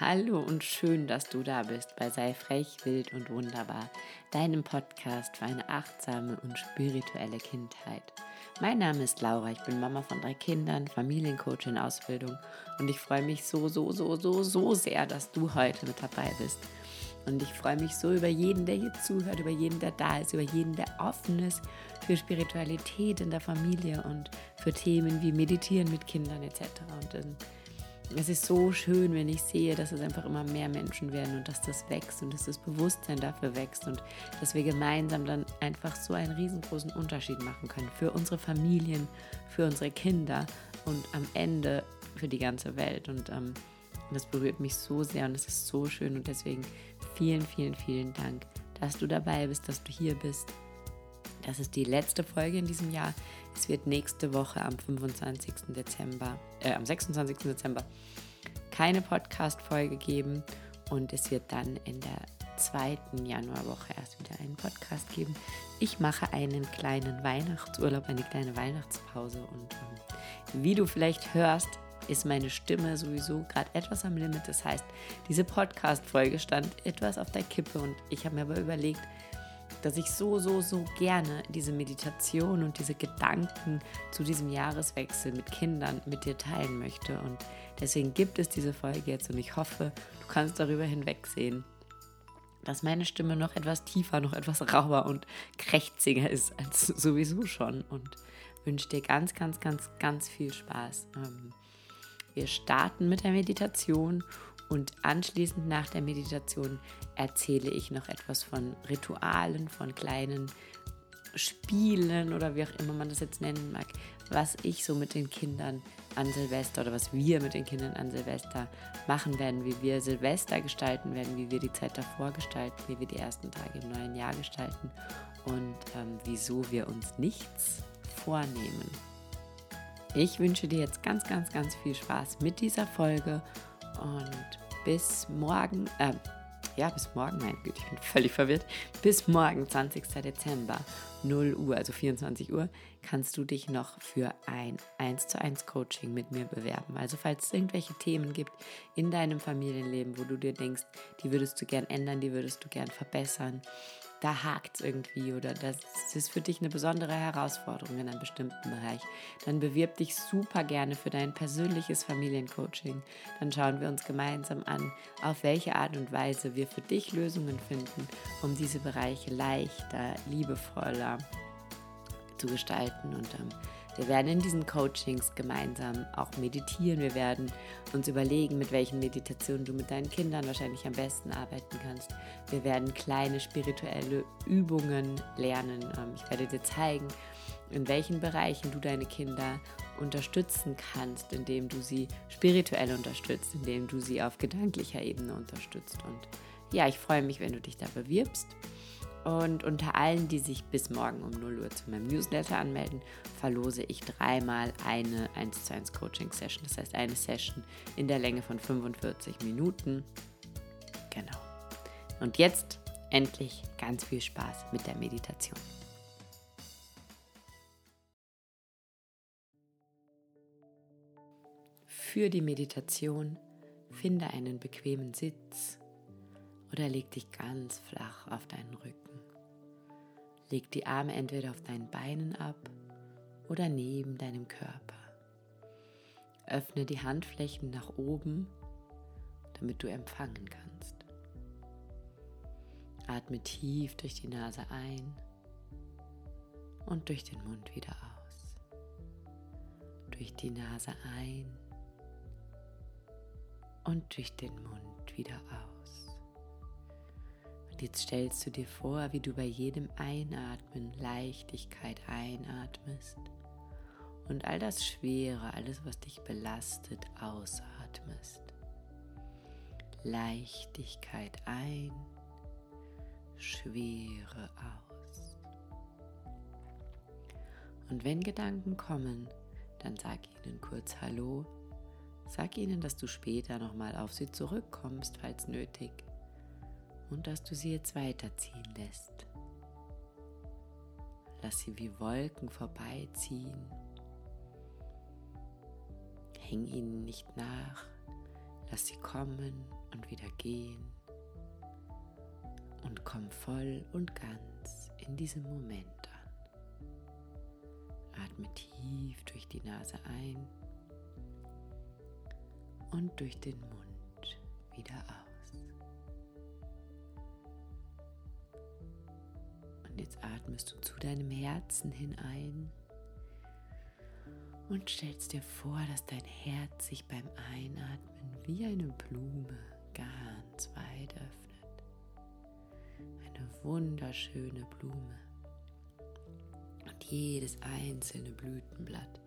Hallo und schön, dass du da bist bei Sei frech, wild und wunderbar, deinem Podcast für eine achtsame und spirituelle Kindheit. Mein Name ist Laura, ich bin Mama von drei Kindern, Familiencoach in Ausbildung und ich freue mich so, so, so, so, so sehr, dass du heute mit dabei bist. Und ich freue mich so über jeden, der hier zuhört, über jeden, der da ist, über jeden, der offen ist für Spiritualität in der Familie und für Themen wie Meditieren mit Kindern etc. Und ähm, es ist so schön, wenn ich sehe, dass es einfach immer mehr Menschen werden und dass das wächst und dass das Bewusstsein dafür wächst und dass wir gemeinsam dann einfach so einen riesengroßen Unterschied machen können für unsere Familien, für unsere Kinder und am Ende für die ganze Welt. Und ähm, das berührt mich so sehr und es ist so schön und deswegen vielen, vielen, vielen Dank, dass du dabei bist, dass du hier bist. Das ist die letzte Folge in diesem Jahr. Es wird nächste Woche am 25. Dezember, äh, am 26. Dezember keine Podcast-Folge geben und es wird dann in der zweiten Januarwoche erst wieder einen Podcast geben. Ich mache einen kleinen Weihnachtsurlaub, eine kleine Weihnachtspause und ähm, wie du vielleicht hörst, ist meine Stimme sowieso gerade etwas am Limit. Das heißt, diese Podcast-Folge stand etwas auf der Kippe und ich habe mir aber überlegt, dass ich so, so, so gerne diese Meditation und diese Gedanken zu diesem Jahreswechsel mit Kindern mit dir teilen möchte. Und deswegen gibt es diese Folge jetzt und ich hoffe, du kannst darüber hinwegsehen, dass meine Stimme noch etwas tiefer, noch etwas rauer und krächziger ist als sowieso schon. Und wünsche dir ganz, ganz, ganz, ganz viel Spaß. Ähm, wir starten mit der Meditation und anschließend nach der Meditation erzähle ich noch etwas von Ritualen, von kleinen Spielen oder wie auch immer man das jetzt nennen mag, was ich so mit den Kindern an Silvester oder was wir mit den Kindern an Silvester machen werden, wie wir Silvester gestalten werden, wie wir die Zeit davor gestalten, wie wir die ersten Tage im neuen Jahr gestalten und ähm, wieso wir uns nichts vornehmen. Ich wünsche dir jetzt ganz, ganz, ganz viel Spaß mit dieser Folge und bis morgen, äh, ja, bis morgen, mein Güte, ich bin völlig verwirrt. Bis morgen, 20. Dezember, 0 Uhr, also 24 Uhr, kannst du dich noch für ein 1 zu 1 Coaching mit mir bewerben. Also falls es irgendwelche Themen gibt in deinem Familienleben, wo du dir denkst, die würdest du gern ändern, die würdest du gern verbessern, da hakt es irgendwie oder das ist für dich eine besondere Herausforderung in einem bestimmten Bereich, dann bewirb dich super gerne für dein persönliches Familiencoaching. Dann schauen wir uns gemeinsam an, auf welche Art und Weise wir für dich Lösungen finden, um diese Bereiche leichter, liebevoller zu gestalten und ähm, wir werden in diesen Coachings gemeinsam auch meditieren. Wir werden uns überlegen, mit welchen Meditationen du mit deinen Kindern wahrscheinlich am besten arbeiten kannst. Wir werden kleine spirituelle Übungen lernen. Ähm, ich werde dir zeigen, in welchen Bereichen du deine Kinder unterstützen kannst, indem du sie spirituell unterstützt, indem du sie auf gedanklicher Ebene unterstützt. Und ja, ich freue mich, wenn du dich da bewirbst. Und unter allen, die sich bis morgen um 0 Uhr zu meinem Newsletter anmelden, verlose ich dreimal eine 1 zu 1 Coaching Session. Das heißt eine Session in der Länge von 45 Minuten. Genau. Und jetzt endlich ganz viel Spaß mit der Meditation. Für die Meditation finde einen bequemen Sitz oder leg dich ganz flach auf deinen Rücken. Leg die Arme entweder auf deinen Beinen ab oder neben deinem Körper. Öffne die Handflächen nach oben, damit du empfangen kannst. Atme tief durch die Nase ein und durch den Mund wieder aus. Durch die Nase ein und durch den Mund wieder aus. Jetzt stellst du dir vor, wie du bei jedem Einatmen Leichtigkeit einatmest und all das Schwere, alles, was dich belastet, ausatmest. Leichtigkeit ein, Schwere aus. Und wenn Gedanken kommen, dann sag ihnen kurz Hallo. Sag ihnen, dass du später nochmal auf sie zurückkommst, falls nötig und dass du sie jetzt weiterziehen lässt. Lass sie wie Wolken vorbeiziehen. Häng ihnen nicht nach. Lass sie kommen und wieder gehen und komm voll und ganz in diesem Moment an. Atme tief durch die Nase ein und durch den Mund wieder aus. Jetzt atmest du zu deinem Herzen hinein und stellst dir vor, dass dein Herz sich beim Einatmen wie eine Blume ganz weit öffnet. Eine wunderschöne Blume. Und jedes einzelne Blütenblatt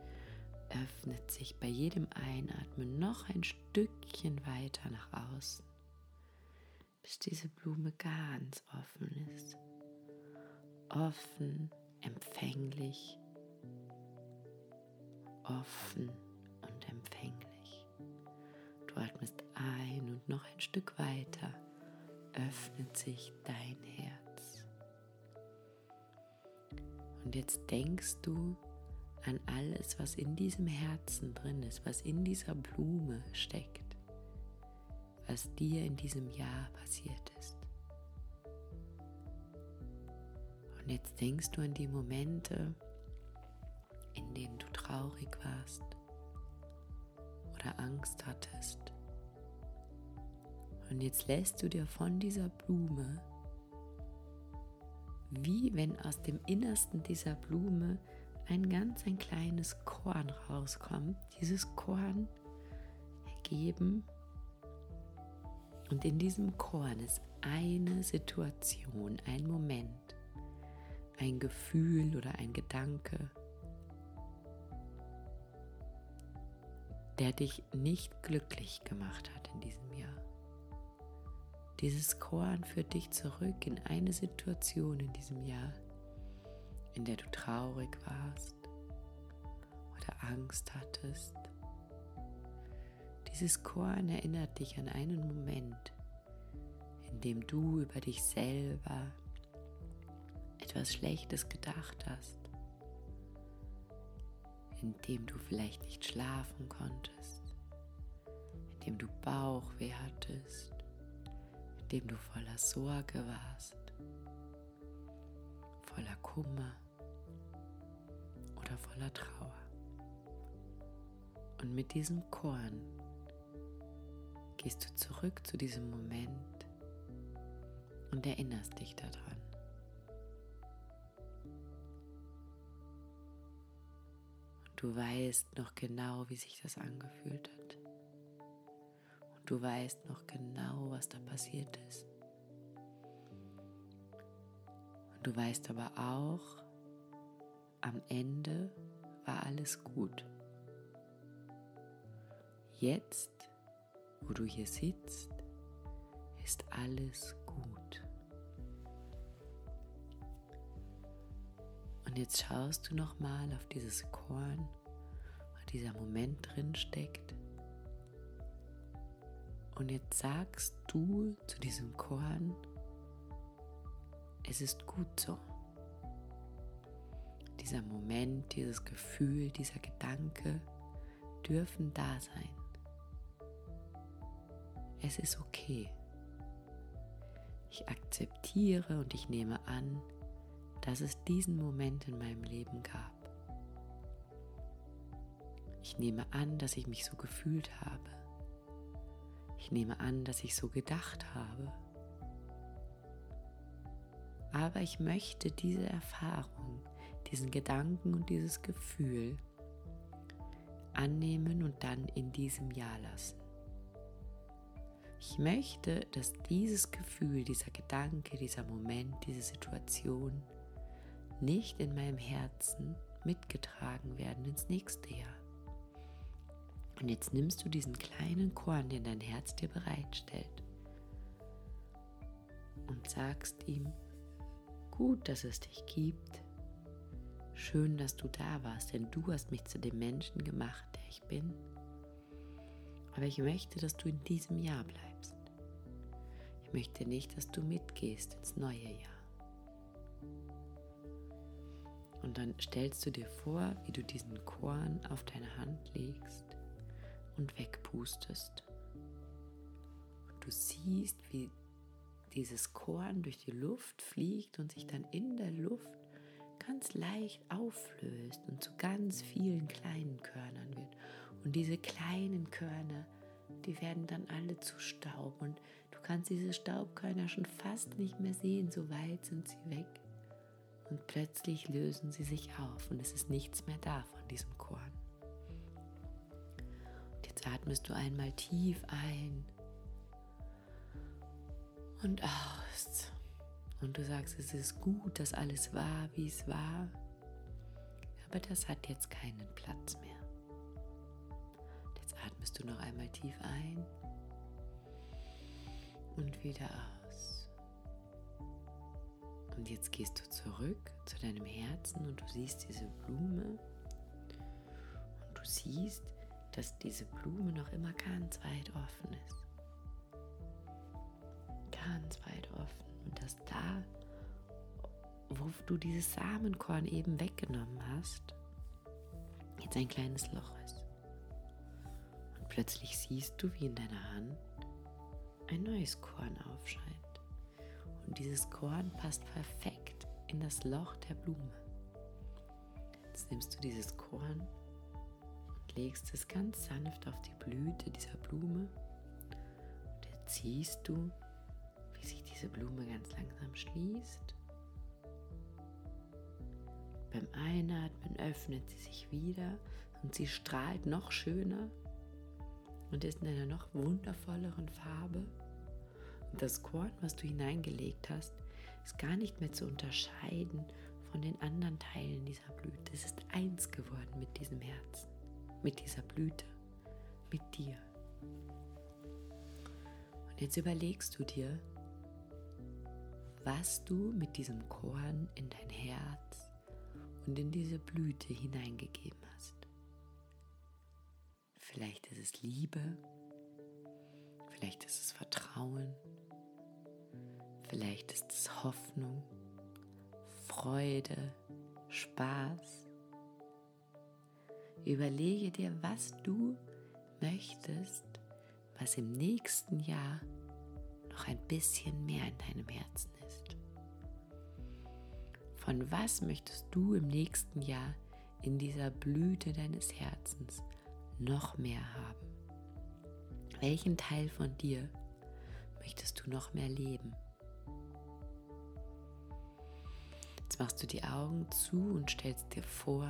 öffnet sich bei jedem Einatmen noch ein Stückchen weiter nach außen, bis diese Blume ganz offen ist. Offen, empfänglich offen und empfänglich. Du atmest ein und noch ein Stück weiter öffnet sich dein Herz. Und jetzt denkst du an alles, was in diesem Herzen drin ist, was in dieser Blume steckt, was dir in diesem Jahr passiert ist. Jetzt denkst du an die Momente, in denen du traurig warst oder Angst hattest. Und jetzt lässt du dir von dieser Blume, wie wenn aus dem Innersten dieser Blume ein ganz ein kleines Korn rauskommt, dieses Korn ergeben. Und in diesem Korn ist eine Situation, ein Moment, ein Gefühl oder ein Gedanke, der dich nicht glücklich gemacht hat in diesem Jahr. Dieses Korn führt dich zurück in eine Situation in diesem Jahr, in der du traurig warst oder Angst hattest. Dieses Korn erinnert dich an einen Moment, in dem du über dich selber etwas Schlechtes gedacht hast in dem du vielleicht nicht schlafen konntest, in dem du Bauchweh hattest, in dem du voller Sorge warst, voller Kummer oder voller Trauer. Und mit diesem Korn gehst du zurück zu diesem Moment und erinnerst dich daran. Du weißt noch genau, wie sich das angefühlt hat. Und du weißt noch genau, was da passiert ist. Und du weißt aber auch, am Ende war alles gut. Jetzt, wo du hier sitzt, ist alles jetzt schaust du noch mal auf dieses Korn, wo dieser Moment drin steckt. Und jetzt sagst du zu diesem Korn, es ist gut so. Dieser Moment, dieses Gefühl, dieser Gedanke dürfen da sein. Es ist okay. Ich akzeptiere und ich nehme an, dass es diesen Moment in meinem Leben gab. Ich nehme an, dass ich mich so gefühlt habe. Ich nehme an, dass ich so gedacht habe. Aber ich möchte diese Erfahrung, diesen Gedanken und dieses Gefühl annehmen und dann in diesem Jahr lassen. Ich möchte, dass dieses Gefühl, dieser Gedanke, dieser Moment, diese Situation nicht in meinem Herzen mitgetragen werden ins nächste Jahr. Und jetzt nimmst du diesen kleinen Korn, den dein Herz dir bereitstellt, und sagst ihm, gut, dass es dich gibt, schön, dass du da warst, denn du hast mich zu dem Menschen gemacht, der ich bin. Aber ich möchte, dass du in diesem Jahr bleibst. Ich möchte nicht, dass du mitgehst ins neue Jahr. Und dann stellst du dir vor, wie du diesen Korn auf deine Hand legst und wegpustest. du siehst, wie dieses Korn durch die Luft fliegt und sich dann in der Luft ganz leicht auflöst und zu ganz vielen kleinen Körnern wird. Und diese kleinen Körner, die werden dann alle zu Staub und du kannst diese Staubkörner schon fast nicht mehr sehen, so weit sind sie weg. Und plötzlich lösen sie sich auf und es ist nichts mehr da von diesem Korn. Und jetzt atmest du einmal tief ein und aus. Und du sagst, es ist gut, dass alles war, wie es war. Aber das hat jetzt keinen Platz mehr. Jetzt atmest du noch einmal tief ein und wieder aus. Und jetzt gehst du zurück zu deinem Herzen und du siehst diese Blume. Und du siehst, dass diese Blume noch immer ganz weit offen ist ganz weit offen und dass da, wo du dieses Samenkorn eben weggenommen hast, jetzt ein kleines Loch ist. Und plötzlich siehst du, wie in deiner Hand ein neues Korn aufscheint. Und dieses Korn passt perfekt in das Loch der Blume. Jetzt nimmst du dieses Korn und legst es ganz sanft auf die Blüte dieser Blume. Und jetzt siehst du, wie sich diese Blume ganz langsam schließt. Beim Einatmen öffnet sie sich wieder und sie strahlt noch schöner und ist in einer noch wundervolleren Farbe. Das Korn, was du hineingelegt hast, ist gar nicht mehr zu unterscheiden von den anderen Teilen dieser Blüte. Es ist eins geworden mit diesem Herzen, mit dieser Blüte, mit dir. Und jetzt überlegst du dir, was du mit diesem Korn in dein Herz und in diese Blüte hineingegeben hast. Vielleicht ist es Liebe, vielleicht ist es Vertrauen, vielleicht ist es Hoffnung, Freude, Spaß. Überlege dir, was du möchtest, was im nächsten Jahr noch ein bisschen mehr in deinem Herzen ist. Von was möchtest du im nächsten Jahr in dieser Blüte deines Herzens noch mehr haben? Welchen Teil von dir möchtest du noch mehr leben? Jetzt machst du die Augen zu und stellst dir vor,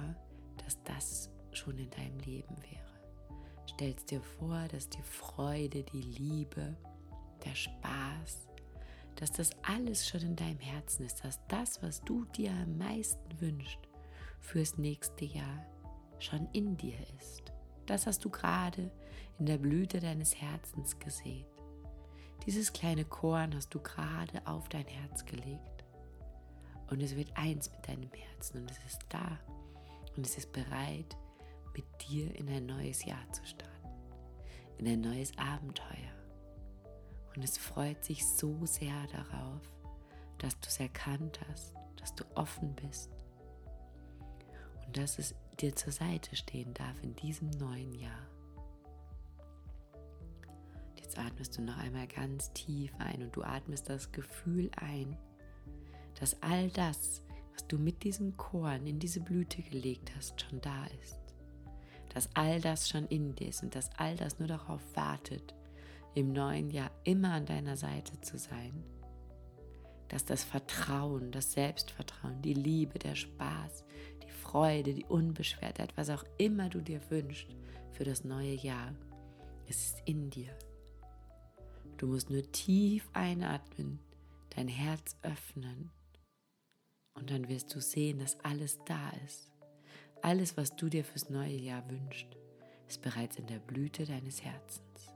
dass das schon in deinem Leben wäre. Stellst dir vor, dass die Freude, die Liebe, der Spaß, dass das alles schon in deinem Herzen ist, dass das, was du dir am meisten wünschst fürs nächste Jahr, schon in dir ist. Das hast du gerade in der Blüte deines Herzens gesehen. Dieses kleine Korn hast du gerade auf dein Herz gelegt. Und es wird eins mit deinem Herzen und es ist da. Und es ist bereit, mit dir in ein neues Jahr zu starten. In ein neues Abenteuer. Und es freut sich so sehr darauf, dass du es erkannt hast, dass du offen bist und dass es dir zur Seite stehen darf in diesem neuen Jahr. Jetzt atmest du noch einmal ganz tief ein und du atmest das Gefühl ein, dass all das, was du mit diesem Korn in diese Blüte gelegt hast, schon da ist. Dass all das schon in dir ist und dass all das nur darauf wartet, im neuen Jahr immer an deiner Seite zu sein. Dass das Vertrauen, das Selbstvertrauen, die Liebe, der Spaß, die Freude, die Unbeschwertheit, was auch immer du dir wünschst für das neue Jahr, es ist in dir. Du musst nur tief einatmen, dein Herz öffnen und dann wirst du sehen, dass alles da ist. Alles, was du dir fürs neue Jahr wünschst, ist bereits in der Blüte deines Herzens.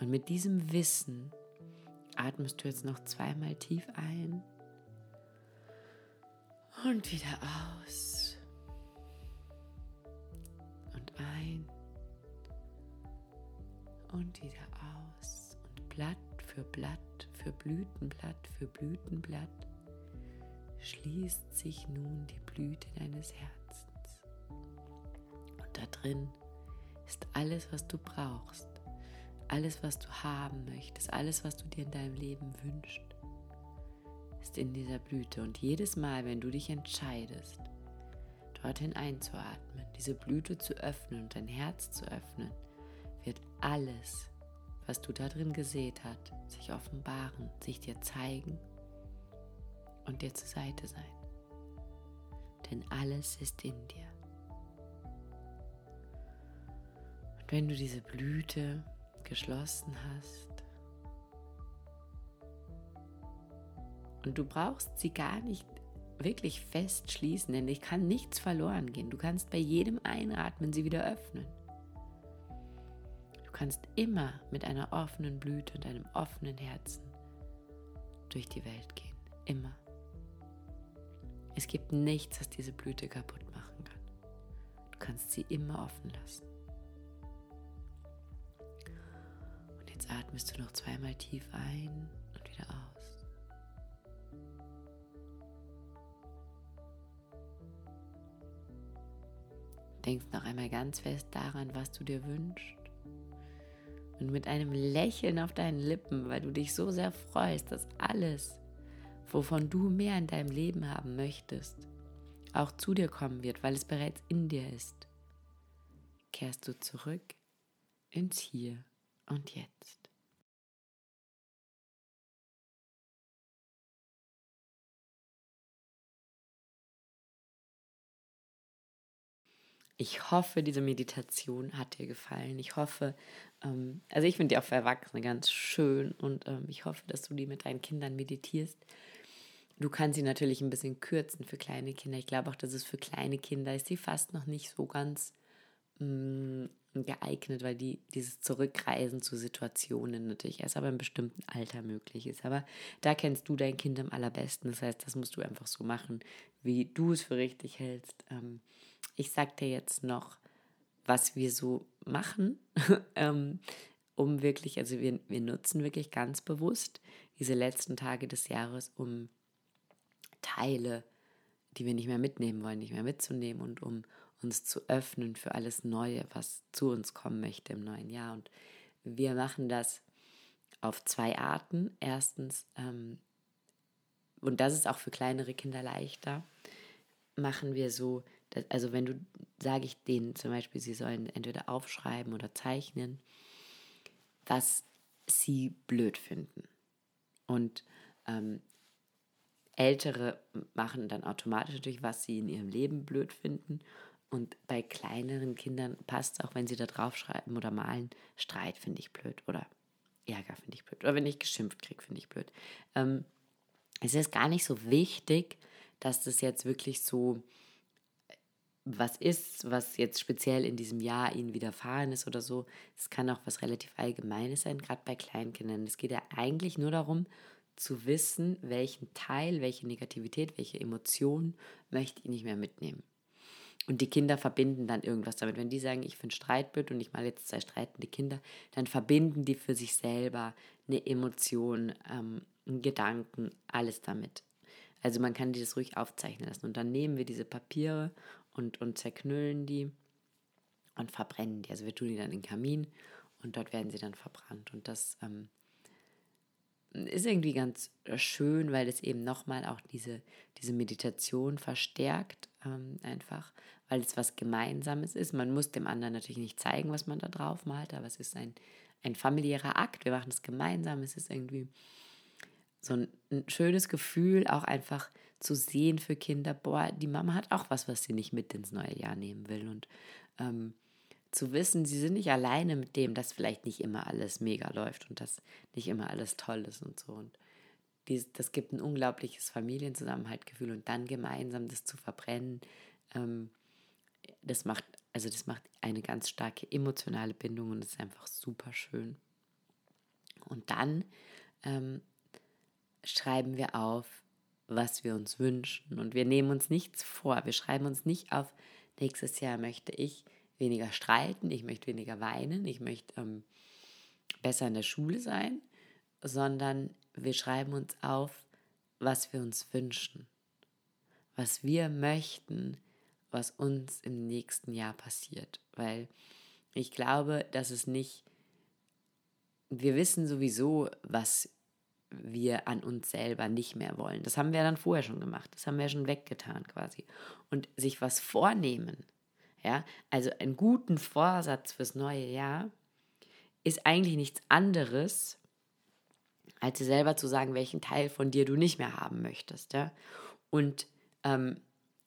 Und mit diesem Wissen atmest du jetzt noch zweimal tief ein und wieder aus. Und ein und wieder aus. Und Blatt für Blatt, für Blütenblatt, für Blütenblatt schließt sich nun die Blüte deines Herzens. Und da drin ist alles, was du brauchst alles, was du haben möchtest, alles, was du dir in deinem Leben wünschst, ist in dieser Blüte. Und jedes Mal, wenn du dich entscheidest, dorthin einzuatmen, diese Blüte zu öffnen und dein Herz zu öffnen, wird alles, was du da drin gesät hast, sich offenbaren, sich dir zeigen und dir zur Seite sein. Denn alles ist in dir. Und wenn du diese Blüte geschlossen hast und du brauchst sie gar nicht wirklich fest schließen, denn ich kann nichts verloren gehen. Du kannst bei jedem Einatmen sie wieder öffnen. Du kannst immer mit einer offenen Blüte und einem offenen Herzen durch die Welt gehen. Immer. Es gibt nichts, was diese Blüte kaputt machen kann. Du kannst sie immer offen lassen. Und jetzt atmest du noch zweimal tief ein und wieder aus. Denkst noch einmal ganz fest daran, was du dir wünschst. Und mit einem Lächeln auf deinen Lippen, weil du dich so sehr freust, dass alles, wovon du mehr in deinem Leben haben möchtest, auch zu dir kommen wird, weil es bereits in dir ist, kehrst du zurück ins Hier und Jetzt. Ich hoffe, diese Meditation hat dir gefallen. Ich hoffe, ähm, also ich finde die auch für Erwachsene ganz schön und ähm, ich hoffe, dass du die mit deinen Kindern meditierst. Du kannst sie natürlich ein bisschen kürzen für kleine Kinder. Ich glaube auch, dass es für kleine Kinder ist, die fast noch nicht so ganz mh, mm, geeignet, weil die dieses Zurückreisen zu Situationen natürlich erst aber im bestimmten Alter möglich ist. Aber da kennst du dein Kind am allerbesten. Das heißt, das musst du einfach so machen, wie du es für richtig hältst. Ähm, ich sag dir jetzt noch, was wir so machen, ähm, um wirklich, also wir, wir nutzen wirklich ganz bewusst diese letzten Tage des Jahres, um Teile, die wir nicht mehr mitnehmen wollen, nicht mehr mitzunehmen und um uns zu öffnen für alles Neue, was zu uns kommen möchte im neuen Jahr. Und wir machen das auf zwei Arten. Erstens, ähm, und das ist auch für kleinere Kinder leichter, machen wir so, dass, also wenn du, sage ich denen zum Beispiel, sie sollen entweder aufschreiben oder zeichnen, was sie blöd finden. Und ähm, Ältere machen dann automatisch natürlich, was sie in ihrem Leben blöd finden. Und bei kleineren Kindern passt es auch, wenn sie da draufschreiben oder malen, Streit finde ich blöd oder Ärger finde ich blöd. Oder wenn ich geschimpft kriege, finde ich blöd. Ähm, es ist gar nicht so wichtig, dass das jetzt wirklich so was ist, was jetzt speziell in diesem Jahr ihnen widerfahren ist oder so. Es kann auch was relativ Allgemeines sein, gerade bei Kleinkindern. Es geht ja eigentlich nur darum, zu wissen, welchen Teil, welche Negativität, welche Emotion möchte ich nicht mehr mitnehmen. Und die Kinder verbinden dann irgendwas damit. Wenn die sagen, ich finde Streit blöd und ich mal jetzt zwei streitende Kinder, dann verbinden die für sich selber eine Emotion, ähm, einen Gedanken, alles damit. Also man kann die das ruhig aufzeichnen lassen. Und dann nehmen wir diese Papiere und, und zerknüllen die und verbrennen die. Also wir tun die dann in den Kamin und dort werden sie dann verbrannt. Und das ähm, ist irgendwie ganz äh, schön, weil es eben nochmal auch diese, diese Meditation verstärkt, ähm, einfach, weil es was Gemeinsames ist. Man muss dem anderen natürlich nicht zeigen, was man da drauf malt, aber es ist ein, ein familiärer Akt. Wir machen es gemeinsam. Es ist irgendwie so ein, ein schönes Gefühl, auch einfach zu sehen für Kinder, boah, die Mama hat auch was, was sie nicht mit ins neue Jahr nehmen will. Und ähm, zu wissen, sie sind nicht alleine mit dem, dass vielleicht nicht immer alles mega läuft und dass nicht immer alles toll ist und so. Und dies, das gibt ein unglaubliches Familienzusammenhaltgefühl und dann gemeinsam das zu verbrennen, ähm, das macht, also das macht eine ganz starke emotionale Bindung und ist einfach super schön. Und dann ähm, schreiben wir auf, was wir uns wünschen. Und wir nehmen uns nichts vor. Wir schreiben uns nicht auf, nächstes Jahr möchte ich weniger streiten, ich möchte weniger weinen, ich möchte ähm, besser in der Schule sein, sondern wir schreiben uns auf, was wir uns wünschen, was wir möchten, was uns im nächsten Jahr passiert. Weil ich glaube, dass es nicht wir wissen sowieso, was wir an uns selber nicht mehr wollen. Das haben wir dann vorher schon gemacht. Das haben wir schon weggetan quasi. Und sich was vornehmen, ja, also einen guten Vorsatz fürs neue Jahr, ist eigentlich nichts anderes, als dir selber zu sagen, welchen Teil von dir du nicht mehr haben möchtest. Ja? Und ähm,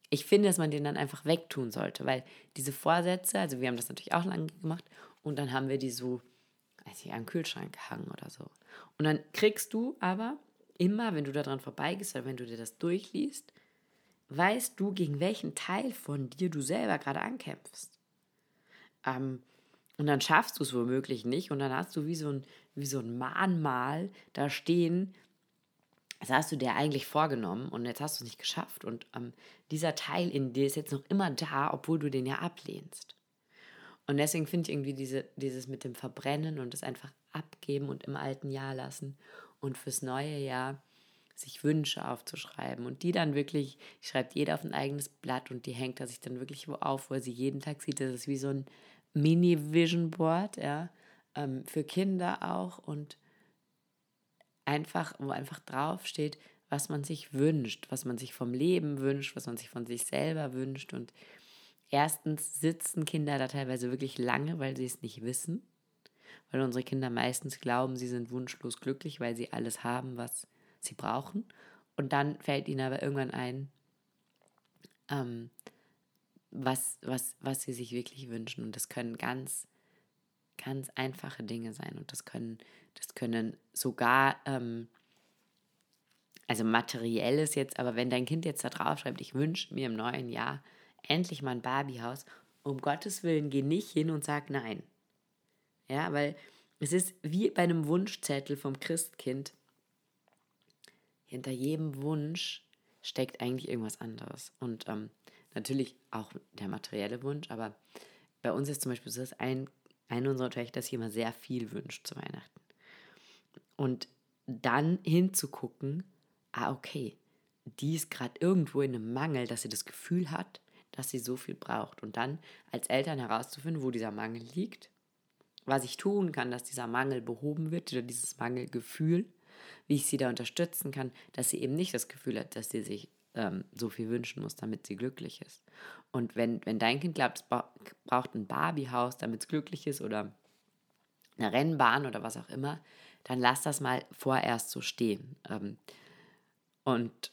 ich finde, dass man den dann einfach wegtun sollte, weil diese Vorsätze, also wir haben das natürlich auch lange gemacht und dann haben wir die so, weiß ich, am Kühlschrank gehangen oder so. Und dann kriegst du aber immer, wenn du daran vorbeigehst oder wenn du dir das durchliest, weißt du, gegen welchen Teil von dir du selber gerade ankämpfst. Ähm, und dann schaffst du es womöglich nicht und dann hast du wie so ein, wie so ein Mahnmal da stehen, das hast du dir eigentlich vorgenommen und jetzt hast du es nicht geschafft. Und ähm, dieser Teil in dir ist jetzt noch immer da, obwohl du den ja ablehnst. Und deswegen finde ich irgendwie diese, dieses mit dem Verbrennen und das einfach abgeben und im alten Jahr lassen und fürs neue Jahr sich Wünsche aufzuschreiben und die dann wirklich, schreibt jeder auf ein eigenes Blatt und die hängt er sich dann wirklich wo auf, wo er sie jeden Tag sieht. Das ist wie so ein Mini-Vision Board, ja, ähm, für Kinder auch und einfach, wo einfach draufsteht, was man sich wünscht, was man sich vom Leben wünscht, was man sich von sich selber wünscht. Und erstens sitzen Kinder da teilweise wirklich lange, weil sie es nicht wissen, weil unsere Kinder meistens glauben, sie sind wunschlos glücklich, weil sie alles haben, was sie brauchen. Und dann fällt ihnen aber irgendwann ein, ähm, was, was, was sie sich wirklich wünschen. Und das können ganz ganz einfache Dinge sein und das können, das können sogar, ähm, also materielles jetzt, aber wenn dein Kind jetzt da drauf schreibt, ich wünsche mir im neuen Jahr endlich mal ein Barbiehaus, um Gottes Willen geh nicht hin und sag nein. Ja, weil es ist wie bei einem Wunschzettel vom Christkind. Hinter jedem Wunsch steckt eigentlich irgendwas anderes. Und ähm, natürlich auch der materielle Wunsch, aber bei uns ist zum Beispiel so, dass ein eine unserer Töchter sich immer sehr viel wünscht zu Weihnachten. Und dann hinzugucken, ah, okay, die ist gerade irgendwo in einem Mangel, dass sie das Gefühl hat, dass sie so viel braucht. Und dann als Eltern herauszufinden, wo dieser Mangel liegt, was ich tun kann, dass dieser Mangel behoben wird oder dieses Mangelgefühl, wie ich sie da unterstützen kann, dass sie eben nicht das Gefühl hat, dass sie sich ähm, so viel wünschen muss, damit sie glücklich ist. Und wenn, wenn dein Kind glaubt, es braucht ein Barbiehaus, damit es glücklich ist oder eine Rennbahn oder was auch immer, dann lass das mal vorerst so stehen. Ähm, und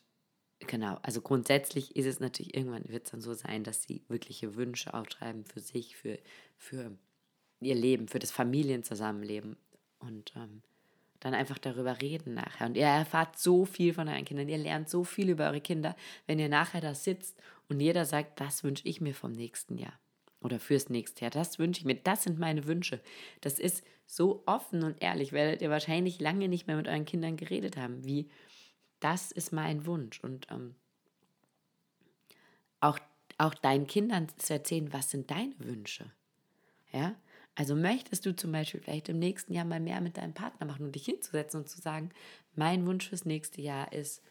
genau, also grundsätzlich ist es natürlich, irgendwann wird es dann so sein, dass sie wirkliche Wünsche aufschreiben für sich, für, für ihr Leben, für das Familienzusammenleben. Und ähm, dann einfach darüber reden nachher. Und ihr erfahrt so viel von euren Kindern, ihr lernt so viel über eure Kinder, wenn ihr nachher da sitzt und jeder sagt, das wünsche ich mir vom nächsten Jahr oder fürs nächste Jahr, das wünsche ich mir, das sind meine Wünsche. Das ist so offen und ehrlich, werdet ihr wahrscheinlich lange nicht mehr mit euren Kindern geredet haben, wie das ist mein Wunsch. Und ähm, auch, auch deinen Kindern zu erzählen, was sind deine Wünsche. Ja, also möchtest du zum Beispiel vielleicht im nächsten Jahr mal mehr mit deinem Partner machen und dich hinzusetzen und zu sagen, mein Wunsch fürs nächste Jahr ist,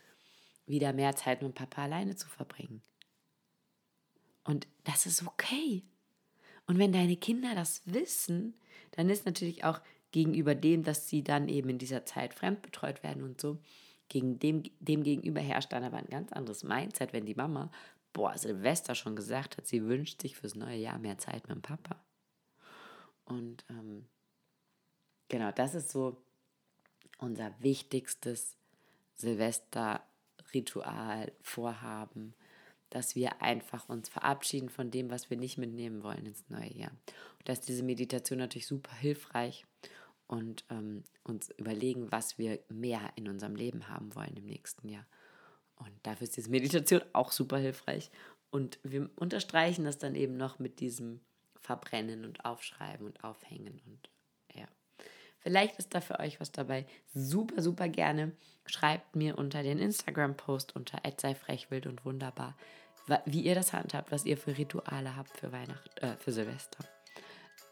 wieder mehr Zeit mit Papa alleine zu verbringen. Und das ist okay. Und wenn deine Kinder das wissen, dann ist natürlich auch gegenüber dem, dass sie dann eben in dieser Zeit fremdbetreut werden und so, gegen dem, dem gegenüber herrscht dann aber ein ganz anderes Mindset, wenn die Mama, boah, Silvester schon gesagt hat, sie wünscht sich fürs neue Jahr mehr Zeit mit dem Papa. Und ähm, genau, das ist so unser wichtigstes Silvesterritual, Vorhaben, dass wir einfach uns verabschieden von dem, was wir nicht mitnehmen wollen ins neue Jahr. Und dass diese Meditation natürlich super hilfreich und ähm, uns überlegen, was wir mehr in unserem Leben haben wollen im nächsten Jahr. Und dafür ist diese Meditation auch super hilfreich. Und wir unterstreichen das dann eben noch mit diesem verbrennen und aufschreiben und aufhängen und ja. Vielleicht ist da für euch was dabei. Super, super gerne. Schreibt mir unter den Instagram-Post unter sei und wunderbar, wie ihr das handhabt, was ihr für Rituale habt für Weihnachten, äh, für Silvester.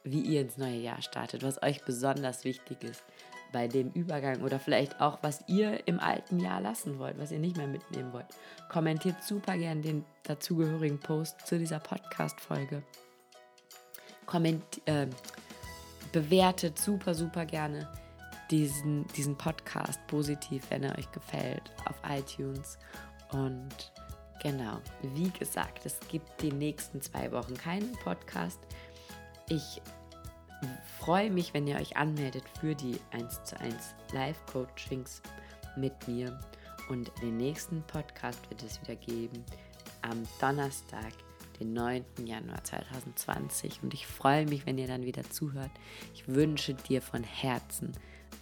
Wie ihr ins neue Jahr startet, was euch besonders wichtig ist bei dem Übergang oder vielleicht auch, was ihr im alten Jahr lassen wollt, was ihr nicht mehr mitnehmen wollt. Kommentiert super gern den dazugehörigen Post zu dieser Podcast-Folge äh, bewertet super, super gerne diesen, diesen Podcast positiv, wenn er euch gefällt, auf iTunes. Und genau, wie gesagt, es gibt die nächsten zwei Wochen keinen Podcast. Ich freue mich, wenn ihr euch anmeldet für die 1 zu 1 Live-Coachings mit mir. Und den nächsten Podcast wird es wieder geben am Donnerstag, den 9. Januar 2020. Und ich freue mich, wenn ihr dann wieder zuhört. Ich wünsche dir von Herzen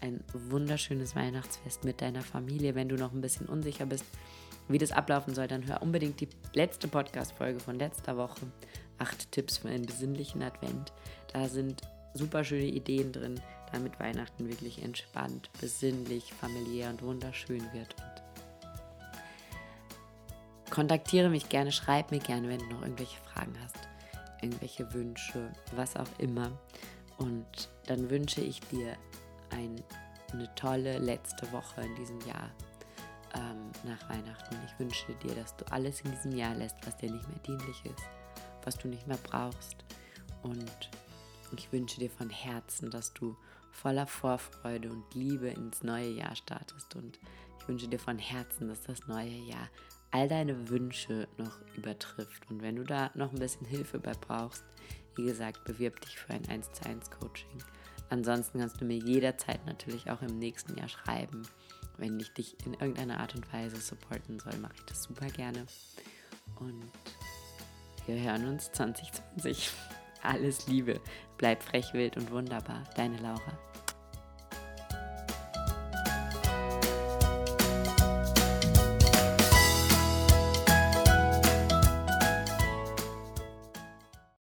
ein wunderschönes Weihnachtsfest mit deiner Familie. Wenn du noch ein bisschen unsicher bist, wie das ablaufen soll, dann hör unbedingt die letzte Podcast-Folge von letzter Woche. Acht Tipps für einen besinnlichen Advent. Da sind super schöne Ideen drin, damit Weihnachten wirklich entspannt, besinnlich, familiär und wunderschön wird. Und kontaktiere mich gerne, schreib mir gerne, wenn du noch irgendwelche Fragen hast, irgendwelche Wünsche, was auch immer. Und dann wünsche ich dir ein, eine tolle letzte Woche in diesem Jahr ähm, nach Weihnachten. Ich wünsche dir, dass du alles in diesem Jahr lässt, was dir nicht mehr dienlich ist, was du nicht mehr brauchst. Und ich wünsche dir von Herzen, dass du voller Vorfreude und Liebe ins neue Jahr startest. Und ich wünsche dir von Herzen, dass das neue Jahr all deine Wünsche noch übertrifft. Und wenn du da noch ein bisschen Hilfe bei brauchst, wie gesagt, bewirb dich für ein 1 zu 1 Coaching. Ansonsten kannst du mir jederzeit natürlich auch im nächsten Jahr schreiben. Wenn ich dich in irgendeiner Art und Weise supporten soll, mache ich das super gerne. Und wir hören uns 2020. Alles Liebe, bleib frech, wild und wunderbar. Deine Laura.